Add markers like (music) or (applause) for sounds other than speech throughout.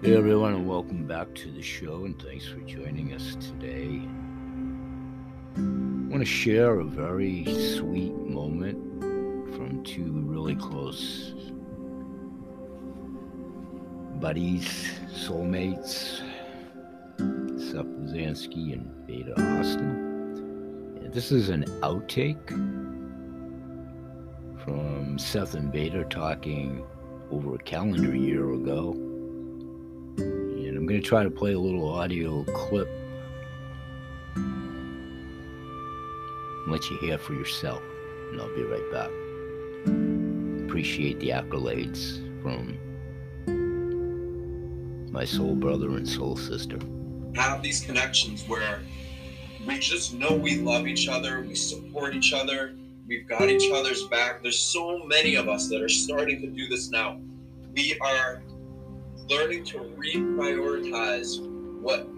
Hey everyone, and welcome back to the show, and thanks for joining us today. I want to share a very sweet moment from two really close buddies, soulmates, Seth Lazansky and Beta Austin. This is an outtake from Seth and Beta talking over a calendar year ago. Going to try to play a little audio clip. and Let you hear for yourself, and I'll be right back. Appreciate the accolades from my soul brother and soul sister. Have these connections where we just know we love each other, we support each other, we've got each other's back. There's so many of us that are starting to do this now. We are learning to reprioritize what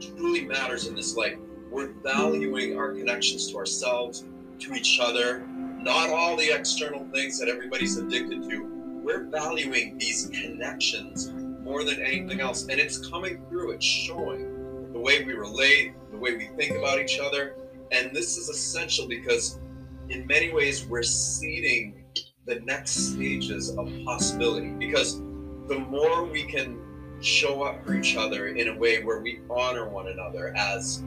truly matters in this life. We're valuing our connections to ourselves, to each other, not all the external things that everybody's addicted to. We're valuing these connections more than anything else. And it's coming through, it's showing the way we relate, the way we think about each other. And this is essential because, in many ways, we're seeding the next stages of possibility. Because the more we can show up for each other in a way where we honor one another as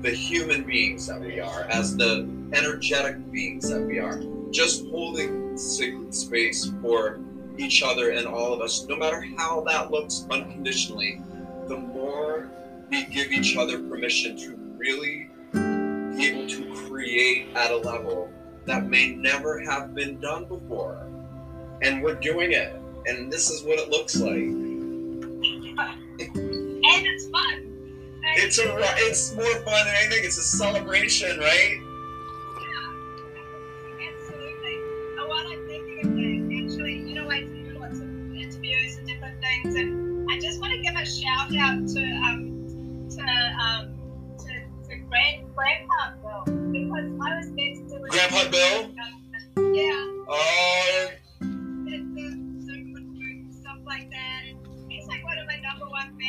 the human beings that we are, as the energetic beings that we are, just holding sacred space for each other and all of us, no matter how that looks unconditionally, the more we give each other permission to really be able to create at a level that may never have been done before. And we're doing it. And this is what it looks like. and it's fun. It's a it's more fun than anything. It's a celebration, right? Yeah, absolutely. And while I'm thinking of that, actually, you know, I do lots of interviews and different things, and I just want to give a shout out to um to um to, to Grand Grandpa Bill because I was meant to do it. Grandpa Bill? Yeah. Oh,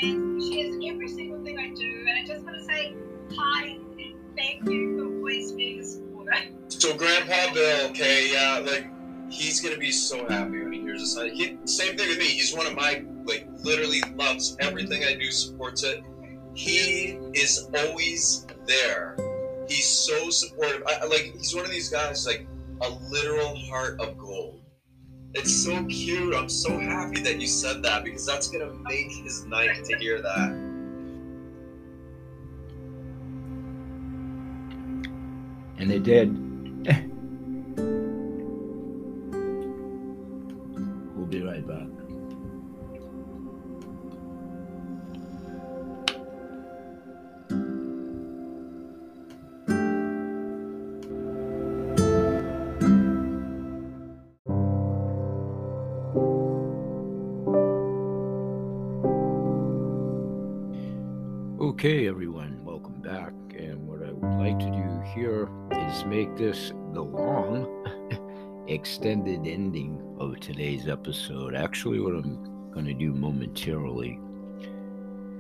number one fans. He every single thing I do, and I just want to say hi and thank you for always being a supporter. so Grandpa Bill, okay, yeah, like he's gonna be so happy when he hears this. He, same thing with me. He's one of my like literally loves everything I do, supports it. He is always there. He's so supportive. I- like he's one of these guys like a literal heart of gold. It's so cute. I'm so happy that you said that because that's gonna make his night to hear that. And they did. (laughs) make this the long, (laughs) extended ending of today's episode. Actually, what I'm going to do momentarily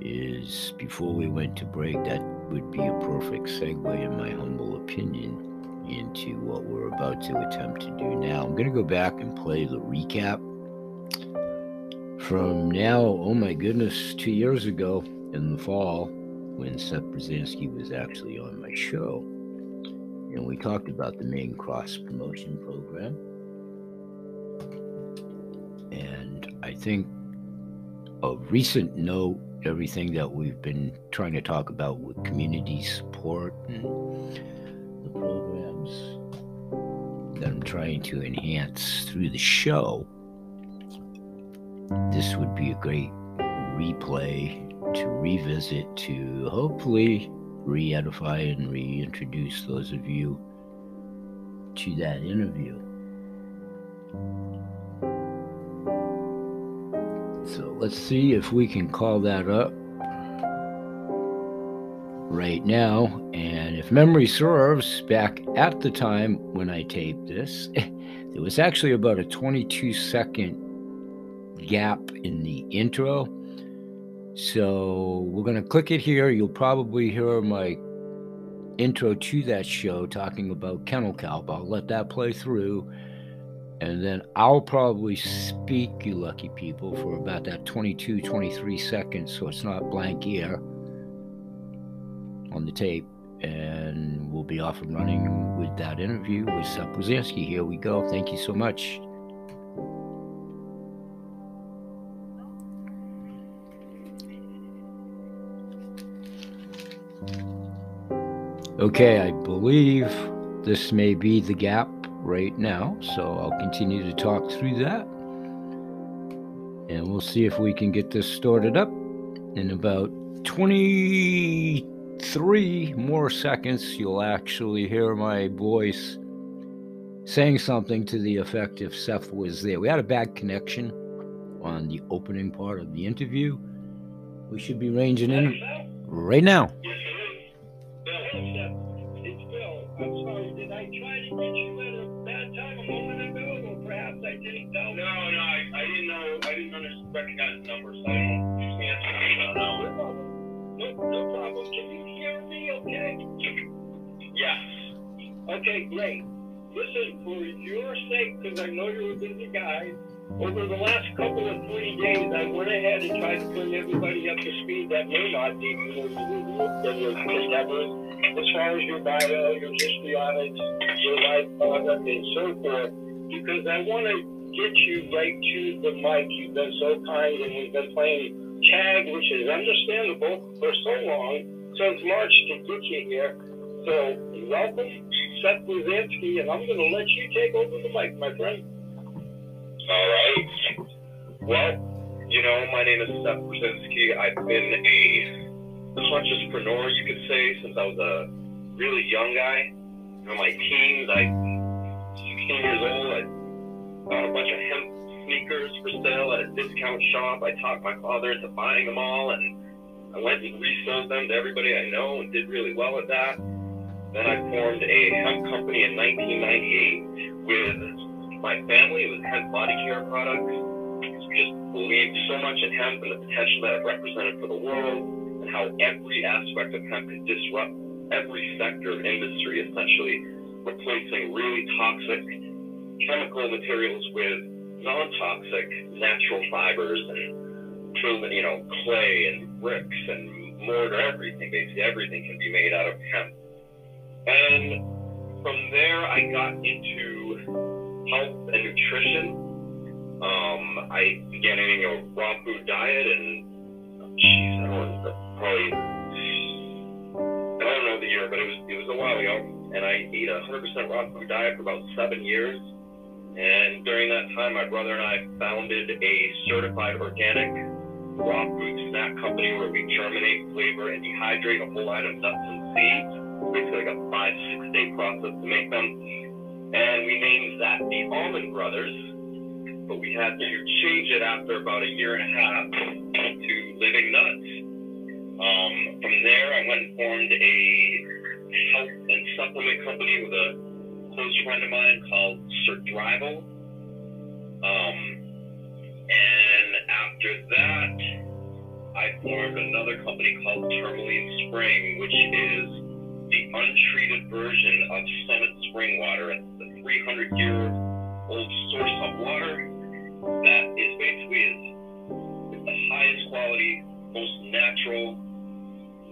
is before we went to break, that would be a perfect segue, in my humble opinion, into what we're about to attempt to do now. I'm going to go back and play the recap from now, oh my goodness, two years ago in the fall when Seth Pruzansky was actually on my show. And we talked about the main cross promotion program. And I think of recent note, everything that we've been trying to talk about with community support and the programs that I'm trying to enhance through the show, this would be a great replay to revisit to hopefully re edify and reintroduce those of you to that interview. So let's see if we can call that up right now. And if memory serves, back at the time when I taped this, (laughs) there was actually about a 22 second gap in the intro So we're going to click it here. You'll probably hear my intro to that show talking about kennel kelp. I'll let that play through. And then I'll probably speak, you lucky people, for about that 22, 23 seconds so it's not blank ear on the tape. And we'll be off and running with that interview with Seth. Here we go. Thank you so much. Okay, I believe this may be the gap right now, so I'll continue to talk through that. And we'll see if we can get this started up in about 23 more seconds. You'll actually hear my voice saying something to the effect if Seth was there. We had a bad connection on the opening part of the interview. We should be ranging in right now. Recognize the number, so I don't answer them. No, no, no, no problem. Can you hear me okay? Yes. Okay, great. Listen, for your sake, because I know you're a busy guy, over the last couple of three days, I went ahead and tried to bring everybody up to speed that may not be your endeavors as far as your bio, your history on it, your life product, and so forth, because I want to get you right to the mic. You've been so kind, and we've been playing tag, which is understandable for so long since March to get you here. So welcome, Seth Pruzansky, and I'm going to let you take over the mic, my friend. All right. Well, you know, my name is Seth Pruzansky. I've been a consciouspreneur, you could say, since I was a really young guy. In my teens, I 16 years old. I a bunch of hemp sneakers for sale at a discount shop. I talked my father into buying them all, and I went and resold them to everybody I know and did really well at that. Then I formed a hemp company in 1998 with my family. It was hemp body care products. We just believed so much in hemp and the potential that it represented for the world and how every aspect of hemp could disrupt every sector of industry, essentially replacing really toxic chemical materials with non-toxic natural fibers and proven, you know, clay and bricks and mortar, everything, basically everything can be made out of hemp. And from there, I got into health and nutrition. Um, I began eating a raw food diet, and jeez, I don't know, probably I don't know the year, but it was it was a while ago. And I ate a 100% raw food diet for about seven years. And during that time, my brother and I founded a certified organic raw food snack company where we germinate, flavor, and dehydrate a whole of nuts and seeds. Basically, like a five, six day process to make them. And we named that the Almond Brothers. But we had to change it after about a year and a half to Living Nuts. Um, from there, I went and formed a health and supplement company with a close friend of mine called Survival. Um, and after that, I formed another company called Tourmaline Spring, which is the untreated version of Summit Spring Water. It's the 300 year old source of water that is basically is, is the highest quality, most natural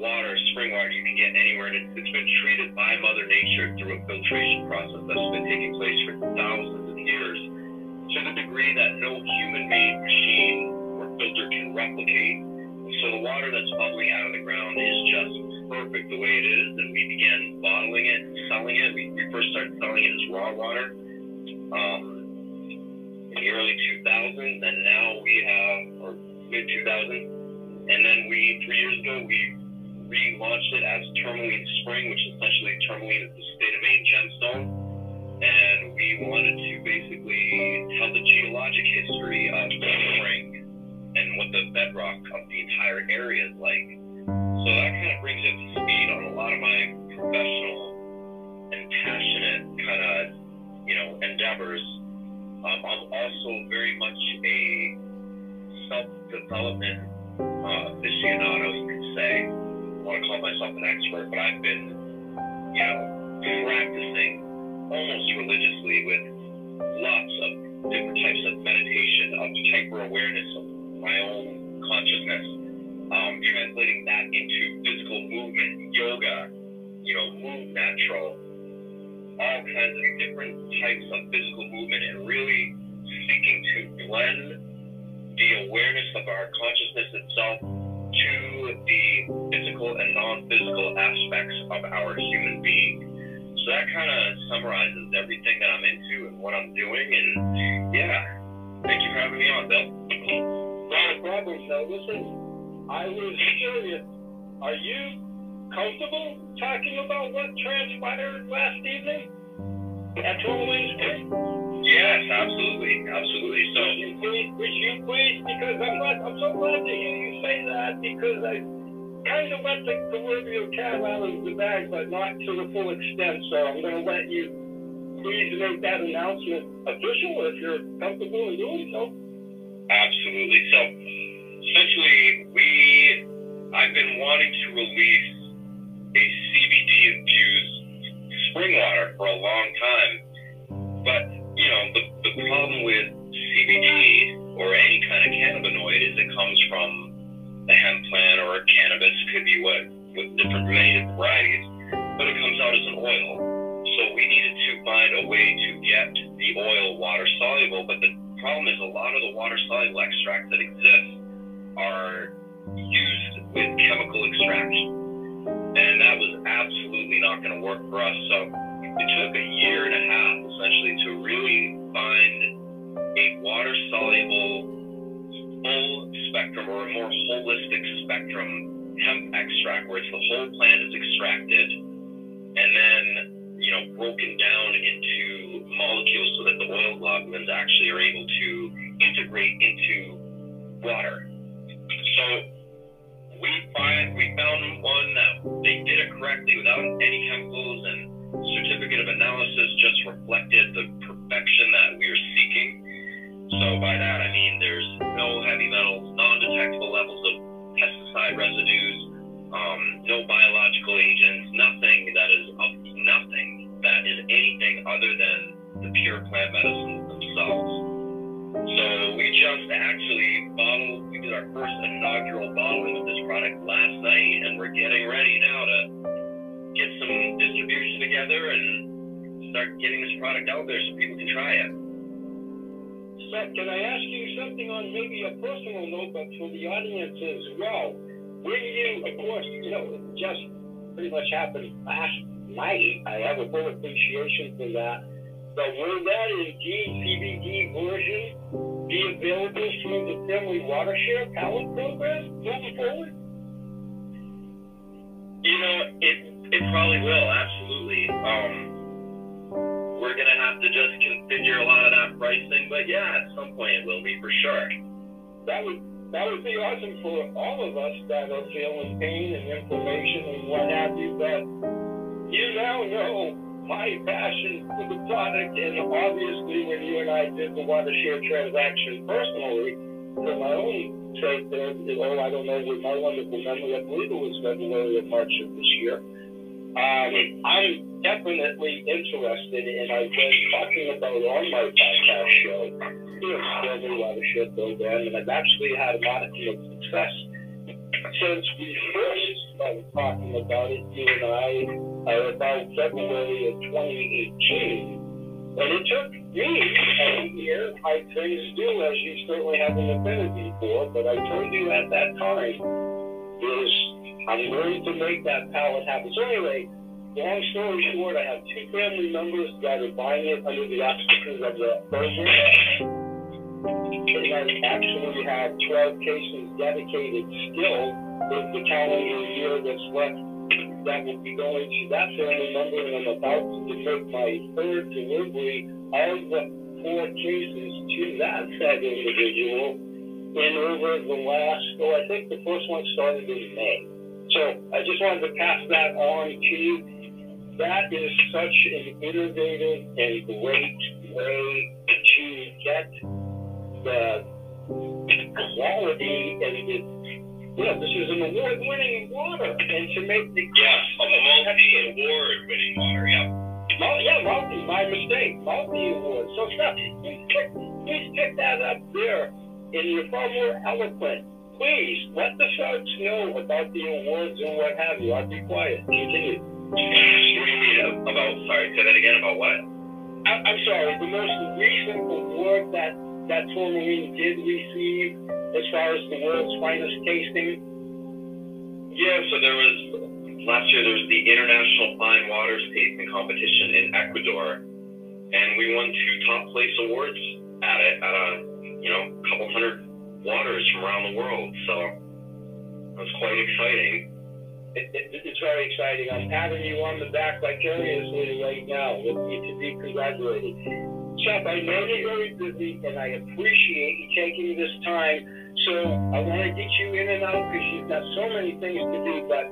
water, spring water you can get anywhere. And it's, been treated by Mother Nature through a filtration process that's been taking place for thousands of years to the degree that no human-made machine or filter can replicate. So the water that's bubbling out of the ground is just perfect the way it is, and we began bottling it and selling it. We, we first started selling it as raw water um, in the early 2000s, and now we have, or mid 2000s, and then we three years ago we relaunched it as Tourmaline Spring, which essentially Tourmaline is the state of Maine gemstone. And we wanted to basically tell the geologic history of the spring and what the bedrock of the entire area is like. So that kind of brings it to speed on a lot of my professional and passionate kind of, you know, endeavors. Um, I'm also very much a self-development uh, aficionado, you could say. Want to call myself an expert, but I've been, you know, practicing almost religiously with lots of different types of meditation, of hyper awareness of my own consciousness, um, translating that into physical movement, yoga, you know, move natural, all kinds of different types of physical movement, and really seeking to blend the awareness of our consciousness itself to the physical and non-physical aspects of our human being. So that kind of summarizes everything that I'm into and what I'm doing. And yeah, thank you for having me on, Bill. Not a problem. Listen, I was curious. Are you comfortable talking about what transpired last evening at Street? Yes, absolutely, absolutely. So Would you please, would you please, because I'm glad, I'm so glad to hear you say that because I kind of let the proverbial cat out of the bag, but not to the full extent. So I'm going to let you please make that announcement official if you're comfortable in doing so. Absolutely. So essentially, we I've been wanting to release a CBD infused spring water for a long time, but you know the the problem with CBD or any kind of cannabinoid is it comes from the hemp plant or cannabis could be what with different many varieties, but it comes out as an oil. So we needed to find a way to get the oil water soluble, but the problem is a lot of the water soluble extracts that exist are used with chemical extraction. And that was absolutely not going to work for us. So it took a year and a half essentially to really find a water soluble full spectrum or a more holistic spectrum hemp extract where it's the whole plant is extracted and then you know broken down into molecules so that the oil globulins actually are able to integrate into water. So we find we found one that they did it correctly without any chemicals and certificate of analysis just reflected the perfection that we are seeking. So by that I mean there's no heavy metals, non-detectable levels of pesticide residues, um, no biological agents, nothing that is of nothing that is anything other than the pure plant medicines themselves. So we just actually bottled, we did our first inaugural bottling of this product last night, and we're getting ready now to get some distribution together and start getting this product out there so people can try it. Seth, can I ask you something on maybe a personal note, but for the audience as well? When you, of course, you know, it just pretty much happened last night. I have a full appreciation for that. But will that indeed CBD version be available through the Family Watershed Pallet Program moving forward? You know, it it probably will, absolutely. Um, we're gonna have to just configure a lot of that pricing, but yeah, at some point it will be for sure. That would that would be awesome for all of us that are feeling pain and inflammation and what have you. But you now know my passion for the product, and obviously when you and I did the watershed transaction personally, for my own sake, oh, I don't know, with my wonderful memory, I believe it was February or March of this year. Um, I'm definitely interested, and I've been talking about on my podcast show, You know, Family Watershed Program, and I've actually had a modicum of success since we first started talking about it, you and I, uh, about February of 2018. And it took me a year, I things do, as you certainly have an affinity for, but I told you at that time, is I'm going to make that pallet happen. So anyway, long story short, I have two family members that are buying it under the auspices of the program. I actually have 12 cases dedicated still with the calendar year that's left that will be going to that family member, and I'm about to make my third delivery of the four cases to that said individual in over the last, oh, I think the first one started in May. So I just wanted to pass that on to you. That is such an innovative and great way to get the quality and the Yeah, this is an award-winning water, and to make the Yes, a multi-award-winning water. Yep. Mul- yeah, multi, my mistake, multi-award. So please pick, please pick that up there, and you're far more eloquent. Please let the folks know about the awards and what have you. I'll be quiet. Continue. What do you mean about? Sorry, say that again. About what? I, I'm sorry, the most recent award that that Tourmaline did receive as far as the world's finest tasting. Yeah, so there was last year. There was the International Fine Waters Tasting Competition in Ecuador, and we won two top place awards at it at a you know couple hundred from around the world. So it was quite exciting. It, it, it's very exciting. I'm patting you on the back vicariously right now. With you to be congratulated. Chuck, I know you're very busy, and I appreciate you taking this time. So I want to get you in and out because you've got so many things to do. But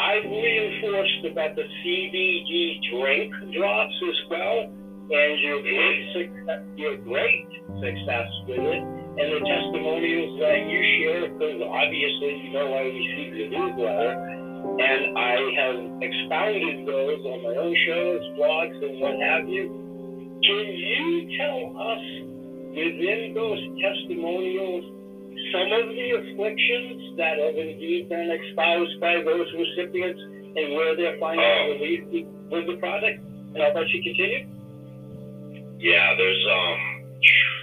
I've reinforced about the CBD drink drops as well, and your great success, your great success with it, and the testimonials that you share. Because obviously, you know I received the newsletter, and I have expounded those on my own shows, blogs, and what have you. Can you tell us within those testimonials some of the afflictions that have indeed been espoused by those recipients and where they're finding Oh. relief with the product? And I'll let you continue. Yeah, there's um, there's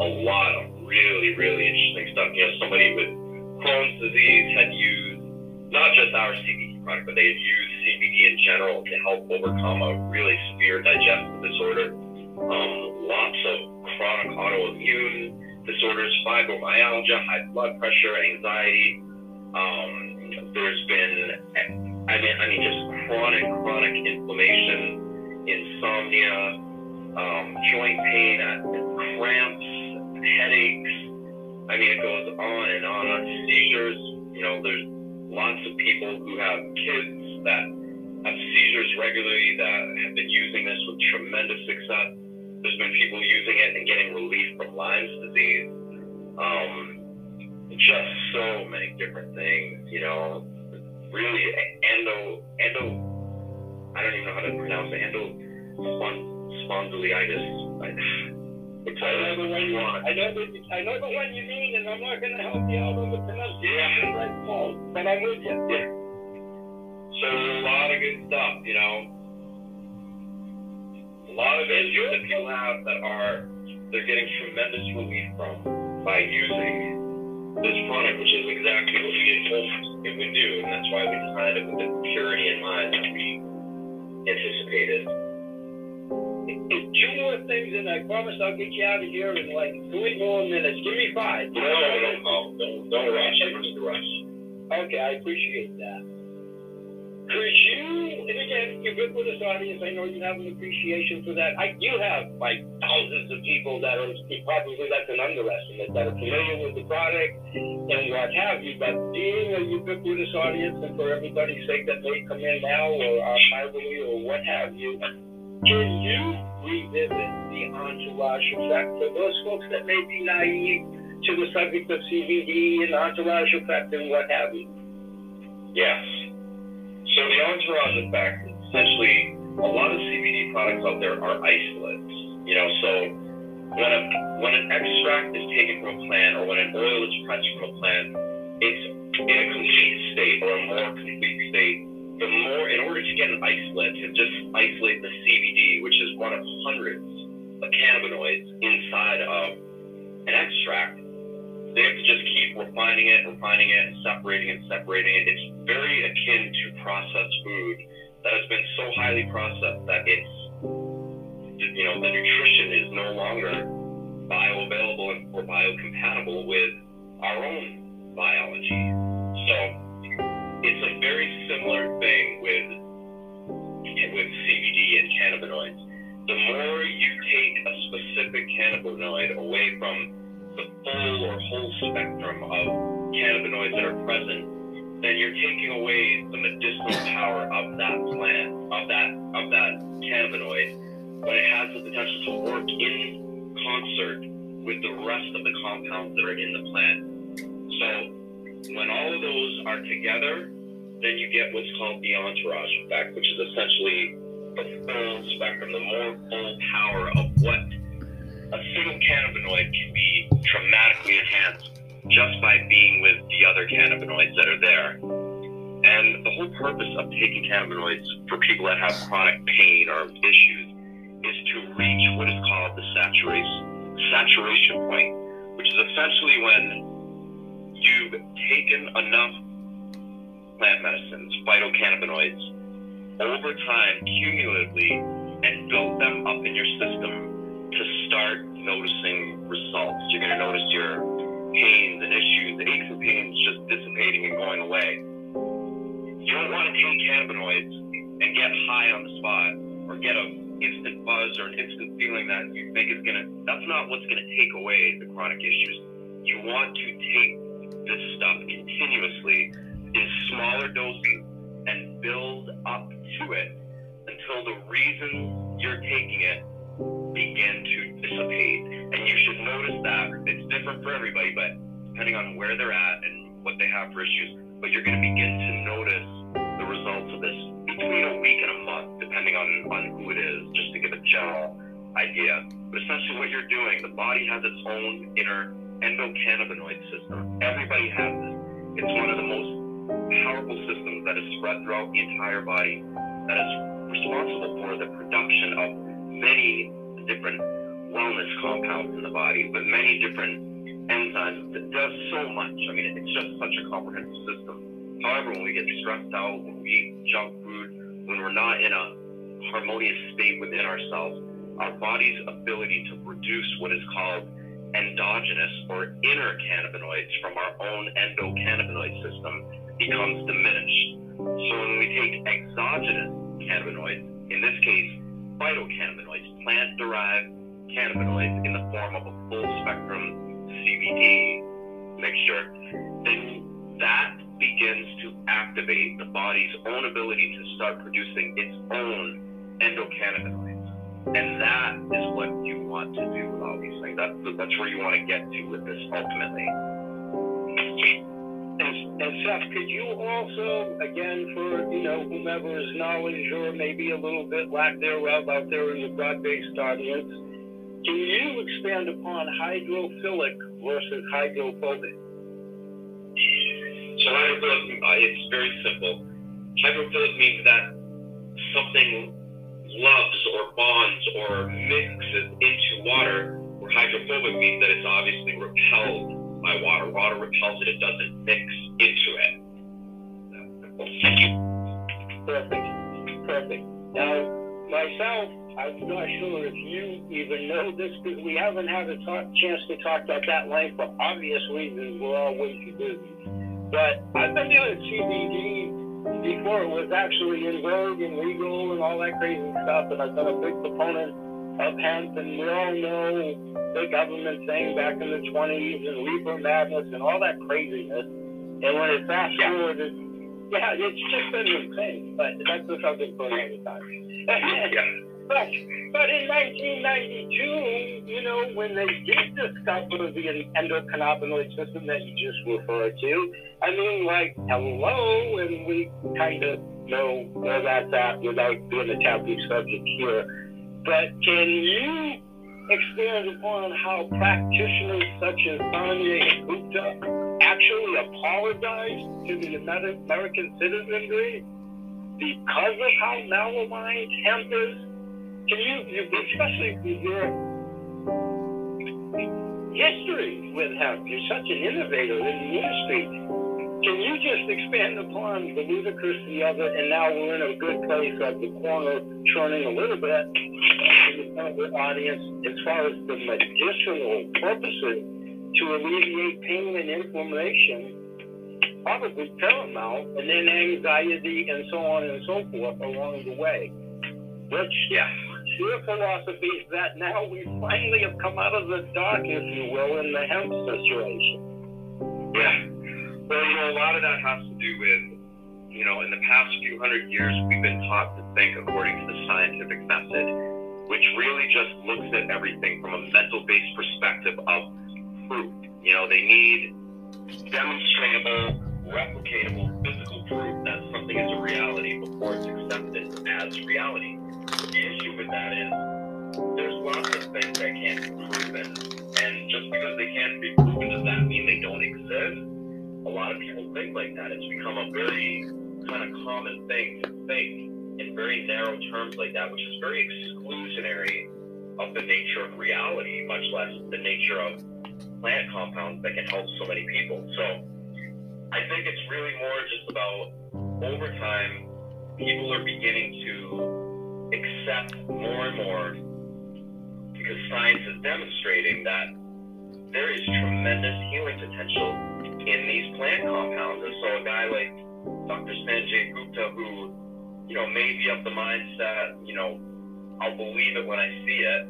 a lot of really, really interesting stuff. You know, somebody with Crohn's disease had used not just our CBD product, but they had used CBD in general to help overcome a really severe digestive disorder. Um, lots of chronic autoimmune disorders, fibromyalgia, high blood pressure, anxiety. Um, there's been, I mean, I mean, just chronic, chronic inflammation, insomnia, um, joint pain, uh, cramps, headaches. I mean, it goes on and on. on seizures, you know, there's lots of people who have kids that have seizures regularly that have been using this with tremendous success. There's been people using it and getting relief from Lyme's disease. Um, just so many different things, you know. Really, endo, endo. I don't even know how to pronounce it. Endo spon- spondylitis. I know the one you, want. I know the, I know the one you mean, and I'm not going to help you out on the pronunciation right now, but I'm with you. Yeah. So a lot of good stuff, you know. A lot of issues that people have that are they're getting tremendous relief from by using this product, which is exactly what we had hoped it would do, and that's why we designed it with the purity in mind that we anticipated. Two more things, and I promise I'll get you out of here in like three more minutes. Give me five. No, no, no, don't, don't rush. Don't rush. Okay, I appreciate that. Could you, and again, ubiquitous audience, I know you have an appreciation for that. I do have like thousands of people that are probably that's an underestimate that are familiar with the product and what have you. But being a ubiquitous audience, and for everybody's sake that may come in now or archivally or what have you, can you revisit the entourage effect for those folks that may be naive to the subject of CBD and entourage effect and what have you? Yes. So the entourage effect, essentially, a lot of CBD products out there are isolates. You know, so when a when an extract is taken from a plant or when an oil is pressed from a plant, it's in a complete state or a more complete state. The more, in order to get an isolate, to just isolate the CBD, which is one of hundreds of cannabinoids inside of an extract, they have to just keep refining it, refining it, and separating it, separating it. It's very akin to processed food that has been so highly processed that it's, you know, the nutrition is no longer bioavailable and or biocompatible with our own biology. So it's a very similar thing with with CBD and cannabinoids. The more you take a specific cannabinoid away from the full or whole spectrum of cannabinoids that are present, then you're taking away the medicinal power of that plant, of that of that cannabinoid, but it has the potential to work in concert with the rest of the compounds that are in the plant. So when all of those are together, then you get what's called the entourage effect, which is essentially the full spectrum, the more full power of what a single cannabinoid can be dramatically enhanced just by being with the other cannabinoids that are there. And the whole purpose of taking cannabinoids for people that have chronic pain or issues is to reach what is called the saturation saturation point, which is essentially when you've taken enough plant medicines, phytocannabinoids, over time, cumulatively, and build them up in your system to start noticing results. You're going to notice your pains and issues, aches and pains just dissipating and going away. You don't want to take cannabinoids and get high on the spot or get a instant buzz or an instant feeling that you think is going to, that's not what's going to take away the chronic issues. You want to take this stuff continuously in smaller doses and build up to it until the reason you're taking it begin to dissipate. And you should notice that it's different for everybody, but depending on where they're at and what they have for issues, but you're going to begin to notice the results of this between a week and a month, depending on, on who it is, just to give a general idea. But essentially, what you're doing, the body has its own inner endocannabinoid system. Everybody has it. It's one of the most powerful system that is spread throughout the entire body that is responsible for the production of many different wellness compounds in the body, with many different enzymes. It does so much. I mean, it's just such a comprehensive system. However, when we get stressed out, when we eat junk food, when we're not in a harmonious state within ourselves, our body's ability to produce what is called endogenous or inner cannabinoids from our own endocannabinoid becomes diminished. So when we take exogenous cannabinoids, in this case, phytocannabinoids, plant derived cannabinoids in the form of a full spectrum CBD mixture, then that begins to activate the body's own ability to start producing its own endocannabinoids. And that is what you want to do with all these things. That's, that's where you want to get to with this ultimately. And, Seth, could you also, again, for you know whomever's knowledge or maybe a little bit lack thereof out there in the broad-based audience, can you expand upon hydrophilic versus hydrophobic? So hydrophilic, uh, it's very simple. Hydrophilic means that something loves or bonds or mixes into water, where hydrophobic means that it's obviously repelled by water. Water repels it, it doesn't mix into it. Thank you. Perfect. Perfect. Now, myself, I'm not sure if you even know this because we haven't had a talk, chance to talk about that length for obvious reasons. We're all way too busy. But I've been doing CBD before it was actually in vogue and legal and all that crazy stuff, and I've been a big proponent of hemp, and we all know the government thing back in the 20s and reefer madness and all that craziness. And when it fast forwarded, yeah, it's just been insane. But that's the subject for another time. (laughs) But, but in 1992, you know, when they did discover the endocannabinoid system that you just referred to, I mean, like, hello, and we kind of know where that's at without being a taboo subject here. But can you expand upon how practitioners such as Sanjay Gupta actually apologized to the American citizenry because of how malaligned hemp is? Can you, especially with your history with hemp, you're such an innovator in the industry. Can you just expand upon the ludicrousy of it? And now we're in a good place at the corner, churning a little bit in the audience as far as the medicinal purposes to alleviate pain and inflammation, probably paramount, and then anxiety and so on and so forth along the way. Which, yeah, your philosophy is that now we finally have come out of the dark, if you will, in the hemp situation. Yeah. Well, you know, a lot of that has to do with, you know, in the past few hundred years, we've been taught to think according to the scientific method, which really just looks at everything from a mental based perspective of proof. You know, they need demonstrable, replicatable, physical proof that something is a reality before it's accepted as reality. The issue with that is there's lots of things that can't be proven, and just because they can't be proven, does that mean they of people think like that. It's become a very kind of common thing to think in very narrow terms like that, which is very exclusionary of the nature of reality, much less the nature of plant compounds that can help so many people. So I think it's really more just about over time, people are beginning to accept more and more because science is demonstrating that there is tremendous healing potential in these plant compounds. And so a guy like Dr. Sanjay Gupta, who, you know, may be of the mindset, you know, I'll believe it when I see it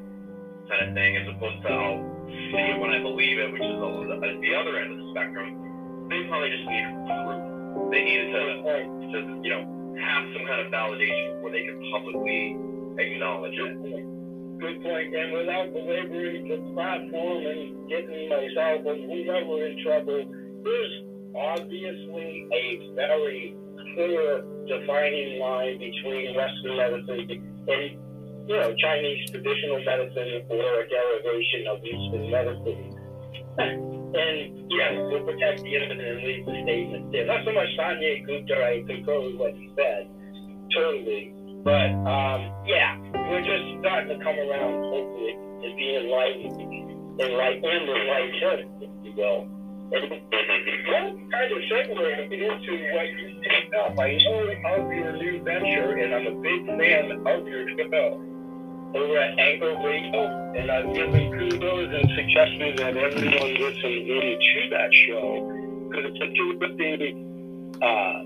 kind of thing, as opposed to I'll see it when I believe it, which is the, the other end of the spectrum. They probably just need proof. They needed to, to, you know, have some kind of validation before they can publicly acknowledge it. Good point. And without belaboring the platform and getting myself and whoever in trouble, there's obviously a very clear defining line between Western medicine and you know, Chinese traditional medicine or a derivation of Eastern medicine. And yes, we'll protect the innocent and leave the statement there. Not so much Sanjay Gupta, I concur with what he said, totally. But um, yeah, we're just starting to come around, hopefully, to be enlightened, enlightened, and enlightened, if you will. And kind of segue into what you up. I know of your new venture, and I'm a big fan of your show over at Anchor Radio, and I've given kudos and suggested that everyone listen into that show because it's a terrific uh,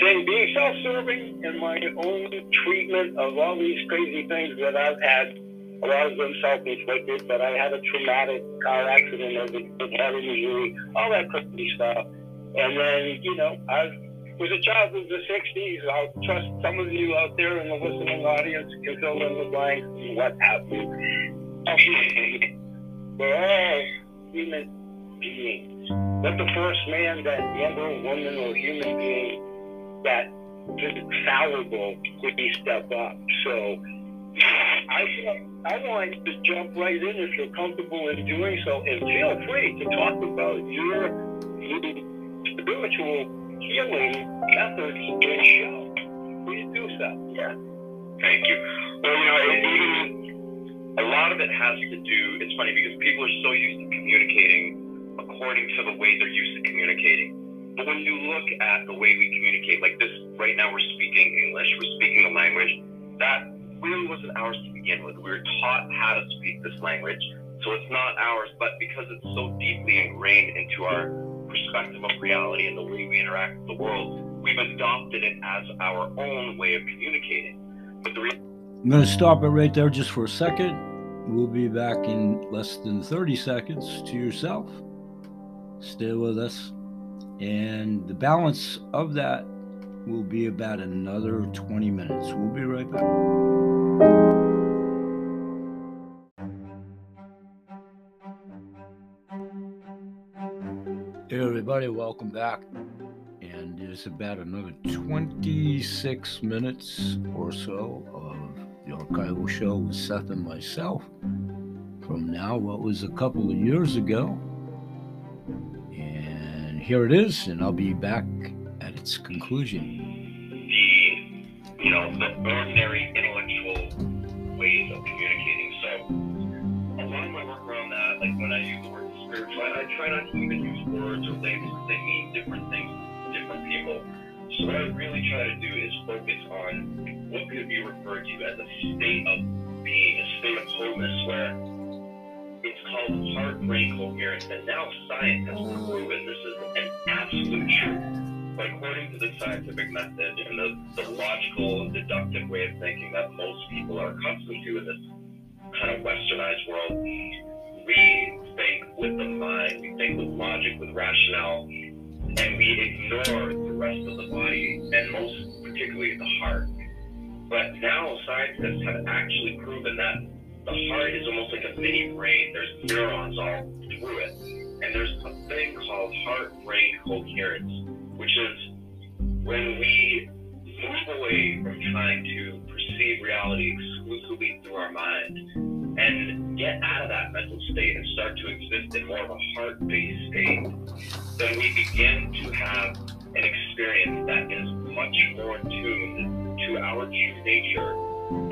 thing. Being self-serving in my own treatment of all these crazy things that I've had, a lot of them self-inflicted, but I had a traumatic car accident as a head injury, all that crazy stuff. And then, you know, I was a child of the 60s. I'll trust some of you out there in the listening audience can fill in the blanks and what you. We're all human beings. Not the first man that ever woman or human being that is fallible be step up. So I I want to jump right in if you're comfortable in doing so, and feel free to talk about your spiritual healing methods in show. Please do so. Yeah. Thank you. Well, you know, even a lot of it has to do. It's funny because people are so used to communicating according to the way they're used to communicating. But when you look at the way we communicate, like this, right now we're speaking English, we're speaking a language that really wasn't ours to begin with. We were taught how to speak this language, so it's not ours, but because it's so deeply ingrained into our perspective of reality and the way we interact with the world, we've adopted it as our own way of communicating. But the re- I'm going to stop it right there just for a second. We'll be back in less than 30 seconds to yourself. Stay with us. And the balance of that will be about another 20 minutes. We'll be right back. Hey, everybody, welcome back. And it's about another 26 minutes or so of the Archival Show with Seth and myself from now, what was a couple of years ago. And here it is, and I'll be back its conclusion. the you know the ordinary intellectual ways of communicating. So a lot of my work around that, like when I use the word spiritual, I, try not to even use words or labels because they mean different things to different people. So what I really try to do is focus on what could be referred to as a state of being, a state of wholeness where it's called heart-brain coherence, and now science has proven this is an absolute truth. According to the scientific method and the, the logical and deductive way of thinking that most people are accustomed to in this kind of westernized world, we think with the mind, we think with logic, with rationale, and we ignore the rest of the body, and most particularly the heart. But now scientists have actually proven that the heart is almost like a mini brain. There's neurons all through it. And there's a thing called heart brain coherence, when we move away from trying to perceive reality exclusively through our mind and get out of that mental state and start to exist in more of a heart based state, then we begin to have an experience that is much more tuned to our true nature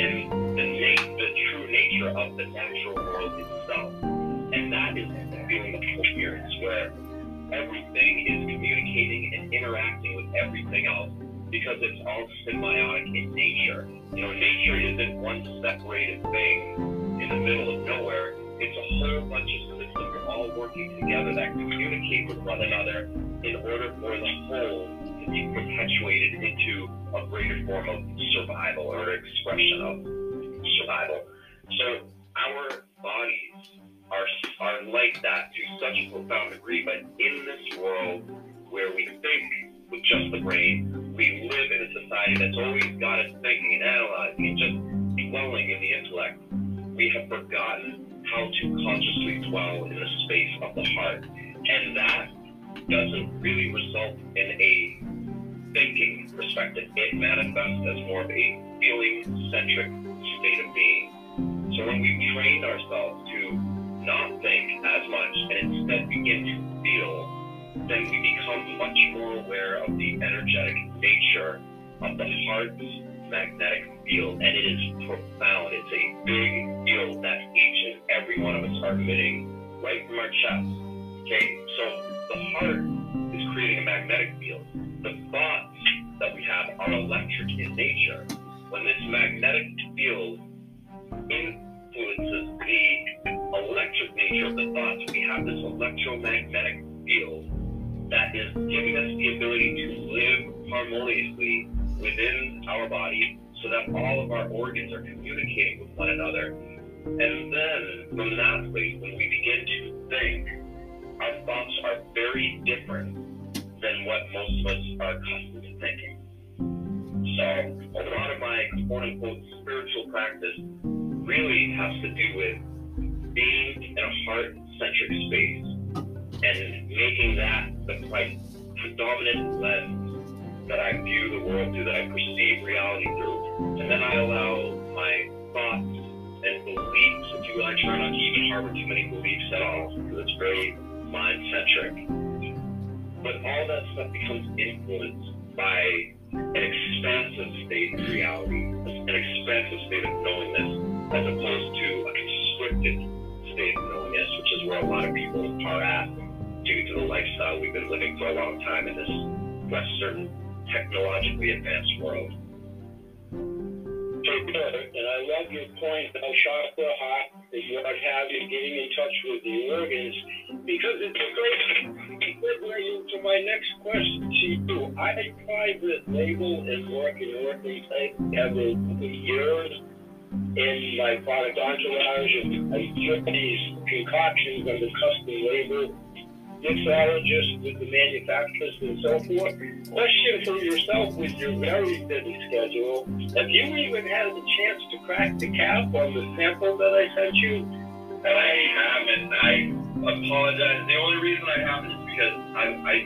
and the, na- the true nature of the natural world itself. And that is the feeling of coherence, where everything is communicating and interacting everything else because it's all symbiotic in nature. You know, nature isn't one separated thing in the middle of nowhere. It's a whole bunch of systems all working together that communicate with one another in order for the whole to be perpetuated into a greater form of survival or expression of survival. So our bodies are, are like that to such a profound degree, but in this world where we think with just the brain, we live in a society that's always got us thinking and analyzing and just dwelling in the intellect. We have forgotten how to consciously dwell in the space of the heart. And that doesn't really result in a thinking perspective. It manifests as more of a feeling centric state of being. So when we've trained ourselves to not think as much and instead begin to feel, then we become much more aware of the energetic nature of the heart's magnetic field. And it is profound. It's a big field that each and every one of us are emitting right from our chest. Okay, so the heart is creating a magnetic field. The thoughts that we have are electric in nature. When this magnetic field influences the electric nature of the thoughts, we have this electromagnetic field that is giving us the ability to live harmoniously within our body so that all of our organs are communicating with one another. And then from that place, when we begin to think, our thoughts are very different than what most of us are accustomed to thinking. So a lot of my quote unquote spiritual practice really has to do with being in a heart centric space and making that the like, predominant lens that I view the world through, that I perceive reality through. And then I allow my thoughts and beliefs, if you will, I try not to even harbor too many beliefs at all, because it's very mind centric. But all that stuff becomes influenced by an expansive state of reality, an expansive state of knowingness, as opposed to a constricted state of knowingness, which is where a lot of people are at due to the lifestyle we've been living for a long time in this Western technologically advanced world. So good, and I love your point about chakra heart that you are having getting in touch with the organs because it's a great segue to my next question to you. I private label and work in organ type every years in my product entourage and I drip these concoctions under custom label mixologist with the manufacturers and so forth. Question for yourself with your very busy schedule. Have you even had the chance to crack the cap on the sample that I sent you? I haven't. I apologize. The only reason I haven't is because I, I,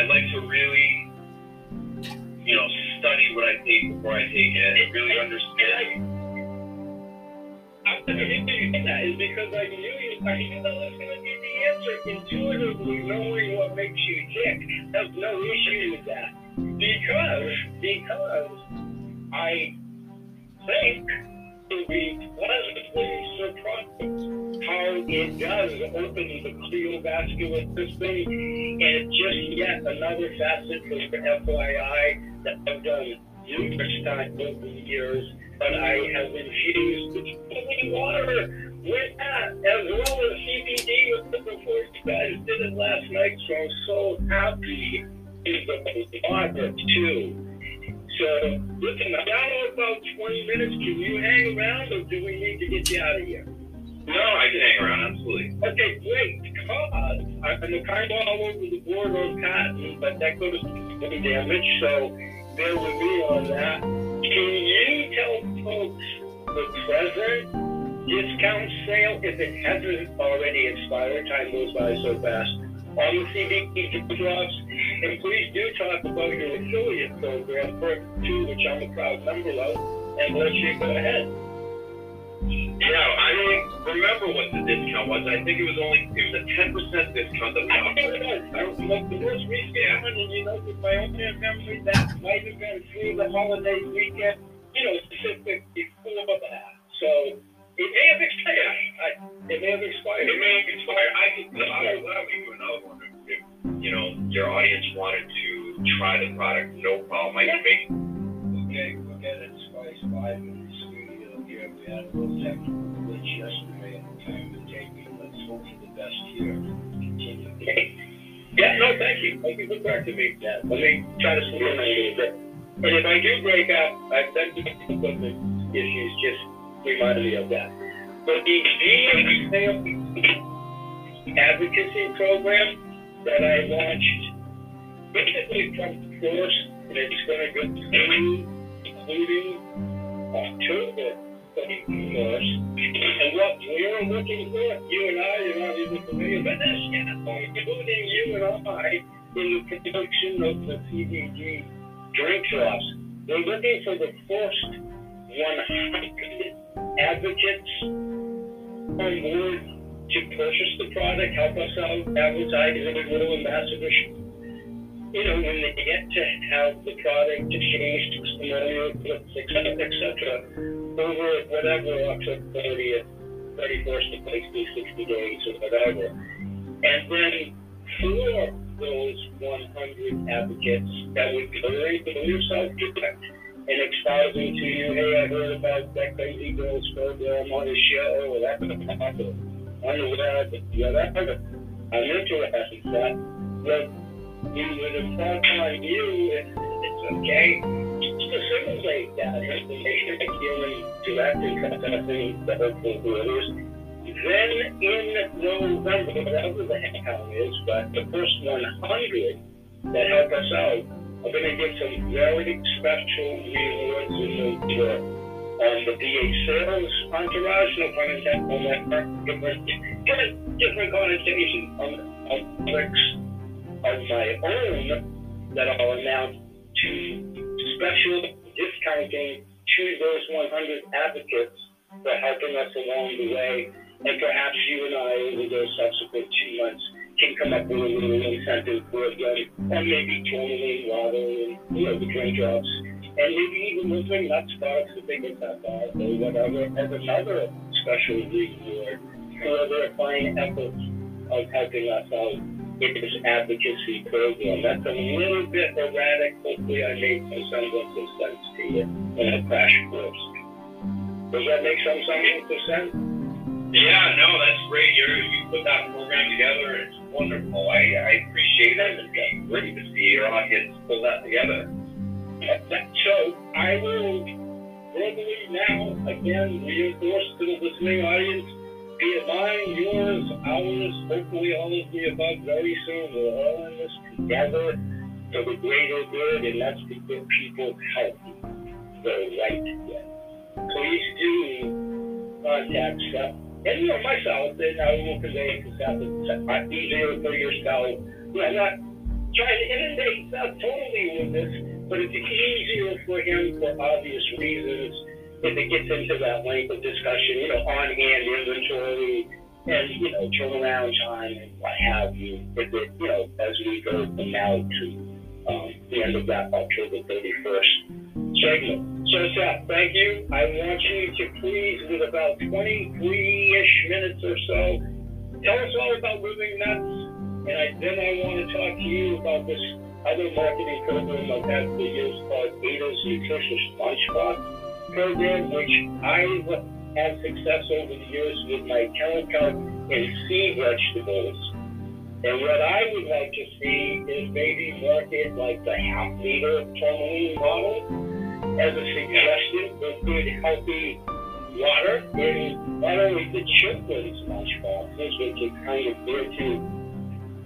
I like to really, you know, study what I take before I take it and really understand. That is because I knew I knew that was going to be the answer intuitively, knowing what makes you tick. There's no issue with that. Because, because I think to be pleasantly surprised how it does open the cleovascular system, and just yet another facet for FYI that I've done times over the years but I have infused with water with that, as well as CBD with it before you guys did it last night. So I'm so happy with the water too. So listen, I'm down about 20 minutes. Can you hang around, or do we need to get you out of here? No, I can hang around, absolutely. Okay, great. Because I'm kind of all over the board on cotton, but that goes to damage. So bear with me on that. Can you tell folks the present discount sale if it hasn't already expired. Time goes by so fast. On the CBD drops, and please do talk about your affiliate program, Perk 2, which I'm a proud member of, and let you go ahead. Yeah, I don't remember what the discount was. I think it was only it was a ten percent discount that we I think it offered. was. I don't know the most recent Yeah. one, and you know, with my own memory, that might have been through the holiday weekend, you know, specific before that. So it may have expired. I, it may have expired. It may expire. I could. I would to do another one if, you know your audience wanted to try the product. No problem. I can make. Okay, we'll get it Spice Live yesterday time to take. Let's hope for the best here. Yeah, no, thank you. Thank you for correcting me. Let me try to down a little bit. And if I do break up, I've done some equipment issues. Just remind me of that. But the advocacy program that I launched basically from the first, and it's going to go through including October 31st. And what we're looking for, you and I, you're not even familiar with this yet, including you and I, in the production of the CBD drink drops. We're looking for the first 100 advocates on board to purchase the product, help us out, advertise it a little ambassadorship you know, when they get to have the product exchange testimonial clips, et cetera, over whatever October 30th, 31st, it takes me 60 days or whatever. And then for those 100 advocates that would into the new South Direct and exposing to you, hey, I heard about that crazy girl's program on the show or that on the web, whatever. I'm interested in that. But you would have thought on you, it's okay to assimilate that information and feeling direct and confessing the hopeful orders. Then in November, whatever the headcount is, but the first 100 that help us out are going to get some very special rewards in the. On the DA sales entourage, no pun intended on that, different, different, different connotation on, on of my own that I'll announce to special discounting to those 100 advocates for helping us along the way. And perhaps you and I, over those subsequent two months, can come up with a little incentive for them, and maybe tourmaline water and, you know, the drink drops. And maybe even Living Nuts box if they get that far, or whatever, as another special reward for their fine efforts of helping us out this advocacy program. That's a little bit erratic. Hopefully, I made some semblance of sense to you in a crash course. Does that make some semblance of sense? Yeah, no, that's great. You you put that program together. It's wonderful. I, I appreciate it. It's great to see your audience pull that together. (laughs) So I will verbally now again reinforce to the listening audience, be it mine, yours, ours, hopefully all of the above very soon. We're all in this together for the greater good, and that's to get people healthy the right way. Please do contact Seth. And you know, myself, and I will convey to Seth, easier for yourself. You know, not trying to inundate totally with this, but it's easier for him for obvious reasons if it gets into that length of discussion, you know, on hand inventory and, you know, turnaround time and what have you, if it, you know, as we go from now to um, the end of that October 31st segment. So, Seth, thank you. I want you to please, with about 23-ish minutes or so, tell us all about Living Nuts, and I, then I want to talk to you about this other marketing program I've had for years called Ada's Nutritious Lunchbox program, which I've had success over the years with my counterpart and seed vegetables. And what I would like to see is maybe market like the half liter tourmaline bottle as a suggestion for good, healthy water in not only the children's lunchboxes, which is kind of dear to,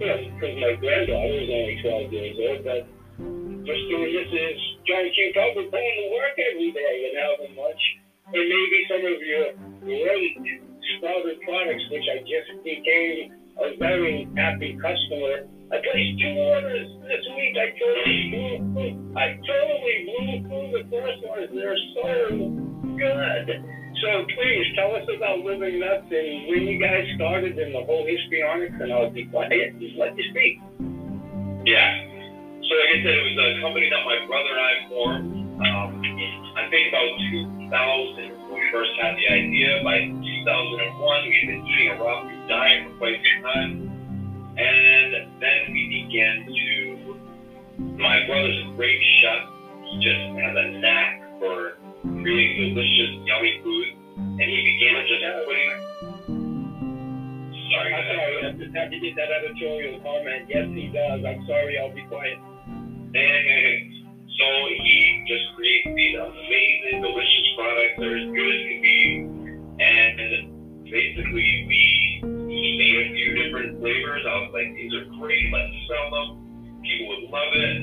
you know, because my granddaughter is only 12 years old, but Mr. and Mrs. John Q. Tucker going to work every day and having lunch and maybe some of your great sprouted products, which I just became a very happy customer. I placed two orders this week. I totally blew through. I totally blew through the first ones. They're so good. So please tell us about Living Nuts and when you guys started and the whole history on it, and I'll be quiet. Just let you speak. Yeah. So like I said, it was a company that my brother and I formed. Um, I think about 2000 when we first had the idea. By 2001, we had been eating a raw food diet for quite some time. And then we began to, my brother's a great chef. He just has a knack for creating delicious, yummy food. And he began just putting, sorry, I'm sorry, I just had to get that editorial comment. Yes, he does. I'm sorry, I'll be quiet. And (laughs) so he just creates these amazing, delicious products that are as good as can be. And basically, we he made a few different flavors. I was like, these are great. Let's sell them. People would love it.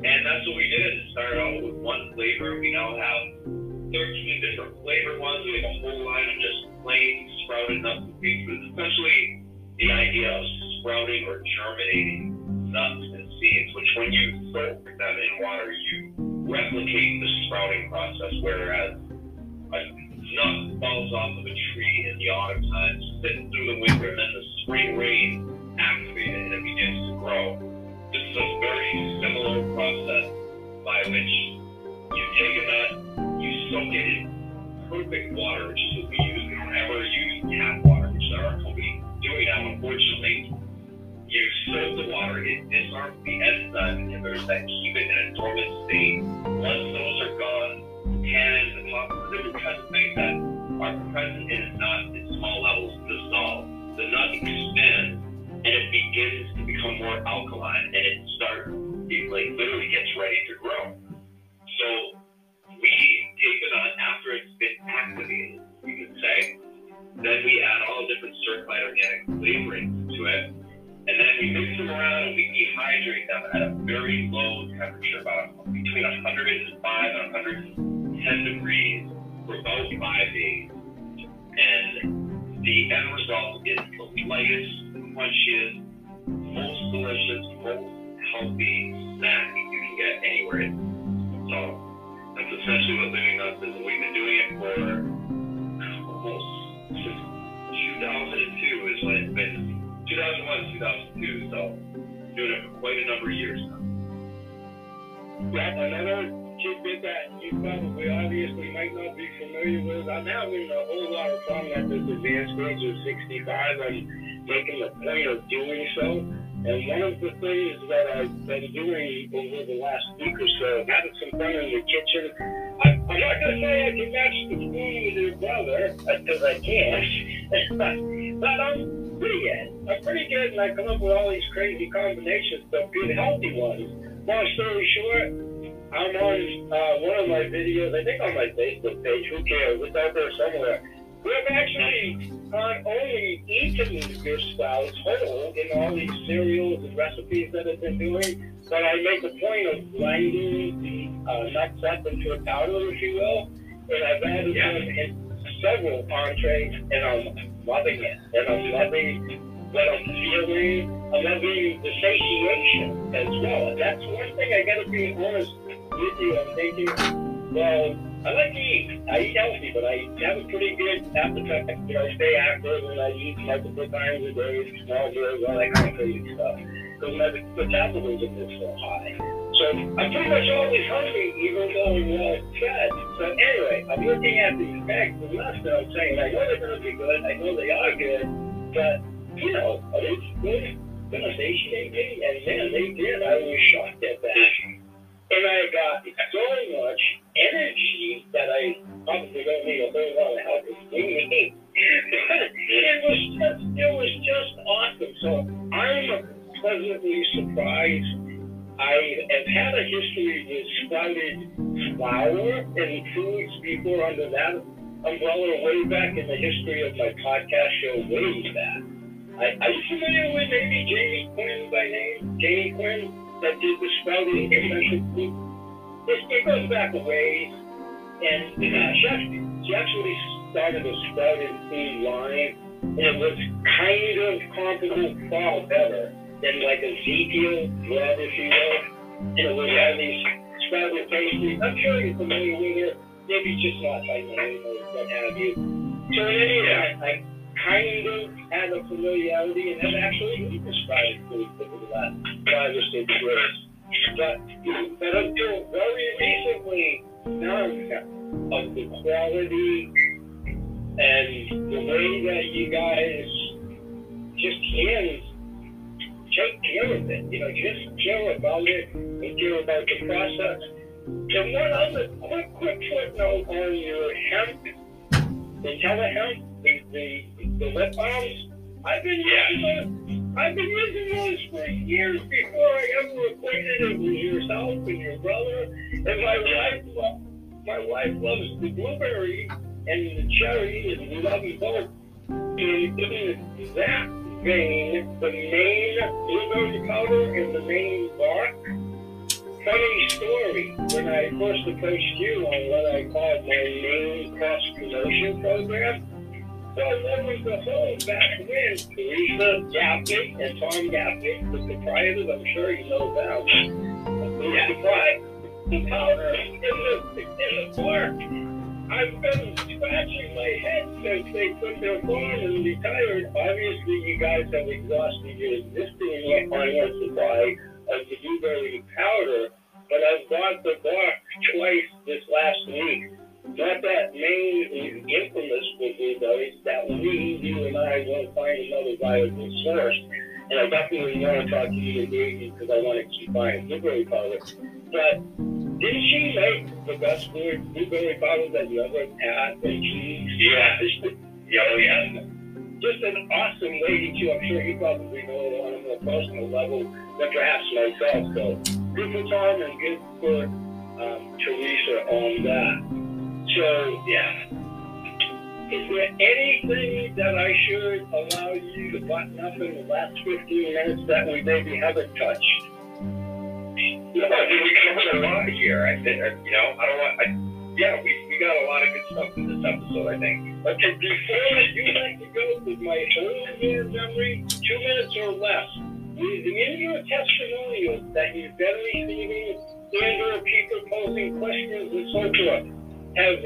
And that's what we did. Started out with one flavor. We now have 13 different flavored ones. We have a whole line of just plain sprouted nuts and seeds. It's the idea of sprouting or germinating nuts seeds, which when you soak them in water, you replicate the sprouting process, whereas a nut falls off of a tree in the autumn time, sits through the winter, and then the spring rain activates it and it begins to grow. This is a very similar process by which you take a nut, you soak it in perfect water, which is what we use. We don't ever use tap water, which is our company doing now, unfortunately you soak the water, it disarms the enzyme inhibitors that keep it in a dormant state. Once those are gone, tannins and toxins, different things that are present in nut in small levels dissolve. The nut expands and it begins to become more alkaline and it starts, it like literally gets ready to grow. So we take the nut after it's been activated, you could say. Then we add all different certified organic flavorings to it and then we mix them around and we dehydrate them at a very low temperature, about between 105 and 110 degrees for about five days. And the end result is the lightest, crunchiest, most delicious, most healthy snack you can get anywhere. So that's essentially what Living Nuts is. We've been doing it for of years now. Yeah, another tidbit that you probably obviously might not be familiar with. I'm having a whole lot of fun at this advanced age of 65. I'm making a point of doing so. And one of the things that I've been doing over the last week or so, having some fun in the kitchen. I'm not going to say I can match the spoon with your brother, uh, because I can't. (laughs) but I'm pretty good. I'm pretty good, and I come up with all these crazy combinations, but good, healthy ones. Long story short, I'm on uh, one of my videos, I think on my Facebook page, who cares, it's out there somewhere. We've actually not only eaten your sprouts whole in all these cereals and recipes that I've been doing, but I make a point of grinding the uh, nuts up into a powder, if you will, and I've added Yeah. them in several entrees, and I'm loving it. I'm loving I'm feeling. I'm loving the satiation as well. That's one thing I gotta be honest with you. I'm thinking, well, I like to eat. I eat healthy, but I have a pretty good appetite. You know, I stay active and I eat multiple times a day, small meals, all that kind of crazy stuff. Because my metabolism is so high. So I'm pretty much always hungry, even though I'm well fed. So anyway, I'm looking at these bags of nuts and I'm saying, I know oh, they're going to be good. I know they are good. But, you know, are they really going to satiate me? And man, they did. I was shocked at that. And I got so much energy that I probably don't need a whole lot of help with me. (laughs) it was just, it was just awesome. So I'm pleasantly surprised. I have had a history with sprouted flour and foods before under that umbrella way back in the history of my podcast show, Way Back. I, are you familiar with maybe Jamie Quinn by name? Jamie Quinn that did the sprouting essential food? It, it goes back a ways. And uh, Chef, she actually started a sprouted food line, and it was kind of comparable, far better than like Ezekiel bread, if you will. And it was all these sprouted pastries. I'm sure you're familiar with it. Maybe it's just not or what have you. So in any event, I kind of had a familiarity and have actually eaten sprouted food over the last five or. But, but until very recently, none of the quality and the way that you guys just can take care of it. You know, just care about it and care about the process. And one other quick, quick footnote on your hemp, the telehemp, the, the, the lip balms. I've been using those. I've been using those for years before I ever acquainted it with yourself and your brother. And my wife, lo- my wife loves the blueberry and the cherry, and we love them both. And that vein, the Maine blueberry powder and the Maine bark. Funny story. When I first approached you on what I called my main cross promotion program, so there was the whole back when Teresa Gaffney and Tom Gaffney, the proprietors, I'm sure you know. The supply, the powder in the in the bark. I've been scratching my head since they put their farm and retired. Obviously, you guys have exhausted your existing on supply of the blueberry powder, but I've bought the bark twice this last week. Not that Maine is infamous for blueberries. That we, you and I, won't find another viable source. And I definitely want to talk to you and because I want to keep buying blueberry powder. But didn't she make the best blue- blueberry powder that you ever had? And she, Yeah. Yeah, oh, yeah. just an awesome lady too. I'm sure you probably know her on a more personal level than perhaps myself. So good for Tom and good for um, Teresa on that. So yeah. Is there anything that I should allow you to button up in the last 15 minutes that we maybe haven't touched? No, mean, we covered a lot here. I think, uh, you know, I don't want, I, yeah, we, we got a lot of good stuff in this episode, I think. Okay, before I do like to go with my earlier memory, two minutes or less, with in your testimonial that you've been receiving and or people posing questions and so forth, have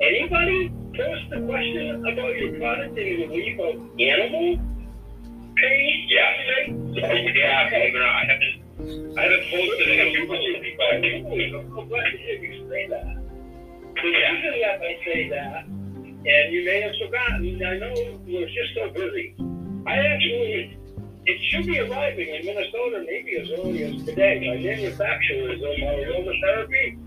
anybody posed a question about your product in the leave of animal pain? Yeah. Yeah, even I haven't, I haven't posted it but I'm glad to hear you say that. That I say that, and you may have forgotten, I know we're just so busy. I actually, it should be arriving in Minnesota maybe as early as today. My manufacturers of my aromatherapy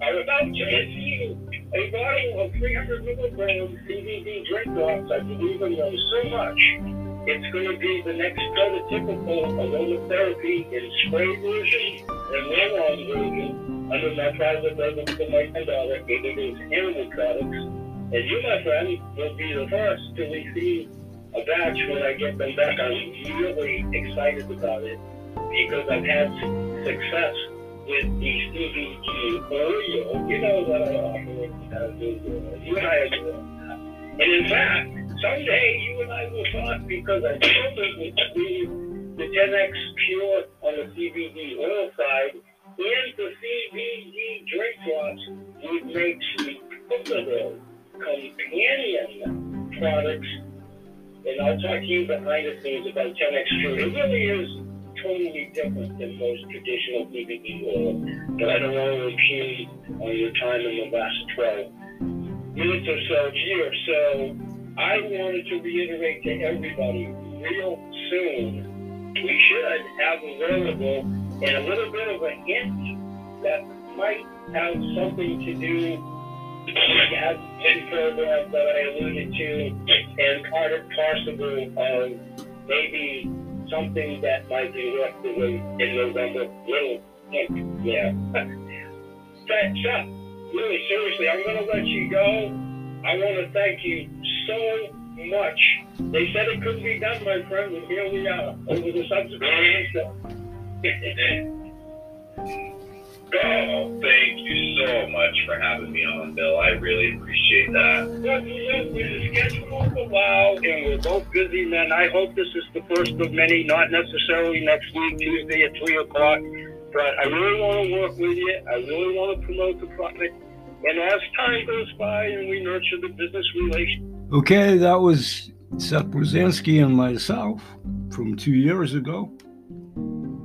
are about to receive a bottle of 300 milligrams CBD drink drops. I believe in them so much. It's going to be the next prototypical aromatherapy in spray version and roll-on version under my private label for my daughter, It Animal Products. And you, my friend, will be the first to receive a batch when I get them back. I'm really excited about it because I've had success with the CBD oil. You know that I offer it as You and I that. And in fact, someday you and I will talk because I told it with the, the 10X Pure on the CBD oil side and the CBD drink drops would make some pivotal companion products. And I'll talk to you behind the scenes about 10X Pure. It really is totally different than most traditional CBD oil, but I don't want to impede on your time in the last 12 minutes or so here. So I wanted to reiterate to everybody real soon, we should have available and a little bit of a hint that might have something to do with the advocacy program that I alluded to and part and parcel of um, maybe something that might be left away in November. Little hint, yeah. (laughs) But, Chuck, really seriously, I'm going to let you go. I want to thank you so much. They said it couldn't be done, my friend, and here we are over the subsequent. (laughs) Oh, thank you so much for having me on, Bill. I really appreciate that. Well, we're scheduled a while, and we're both busy men. I hope this is the first of many, not necessarily next week, Tuesday at 3 o'clock. But I really want to work with you. I really want to promote the product. And as time goes by and we nurture the business relationship. Okay, that was Seth Pruzansky and myself from two years ago.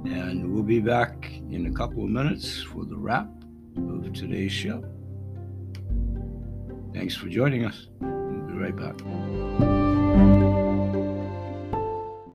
And we'll be back in a couple of minutes for the wrap of today's show. Thanks for joining us. We'll be right back.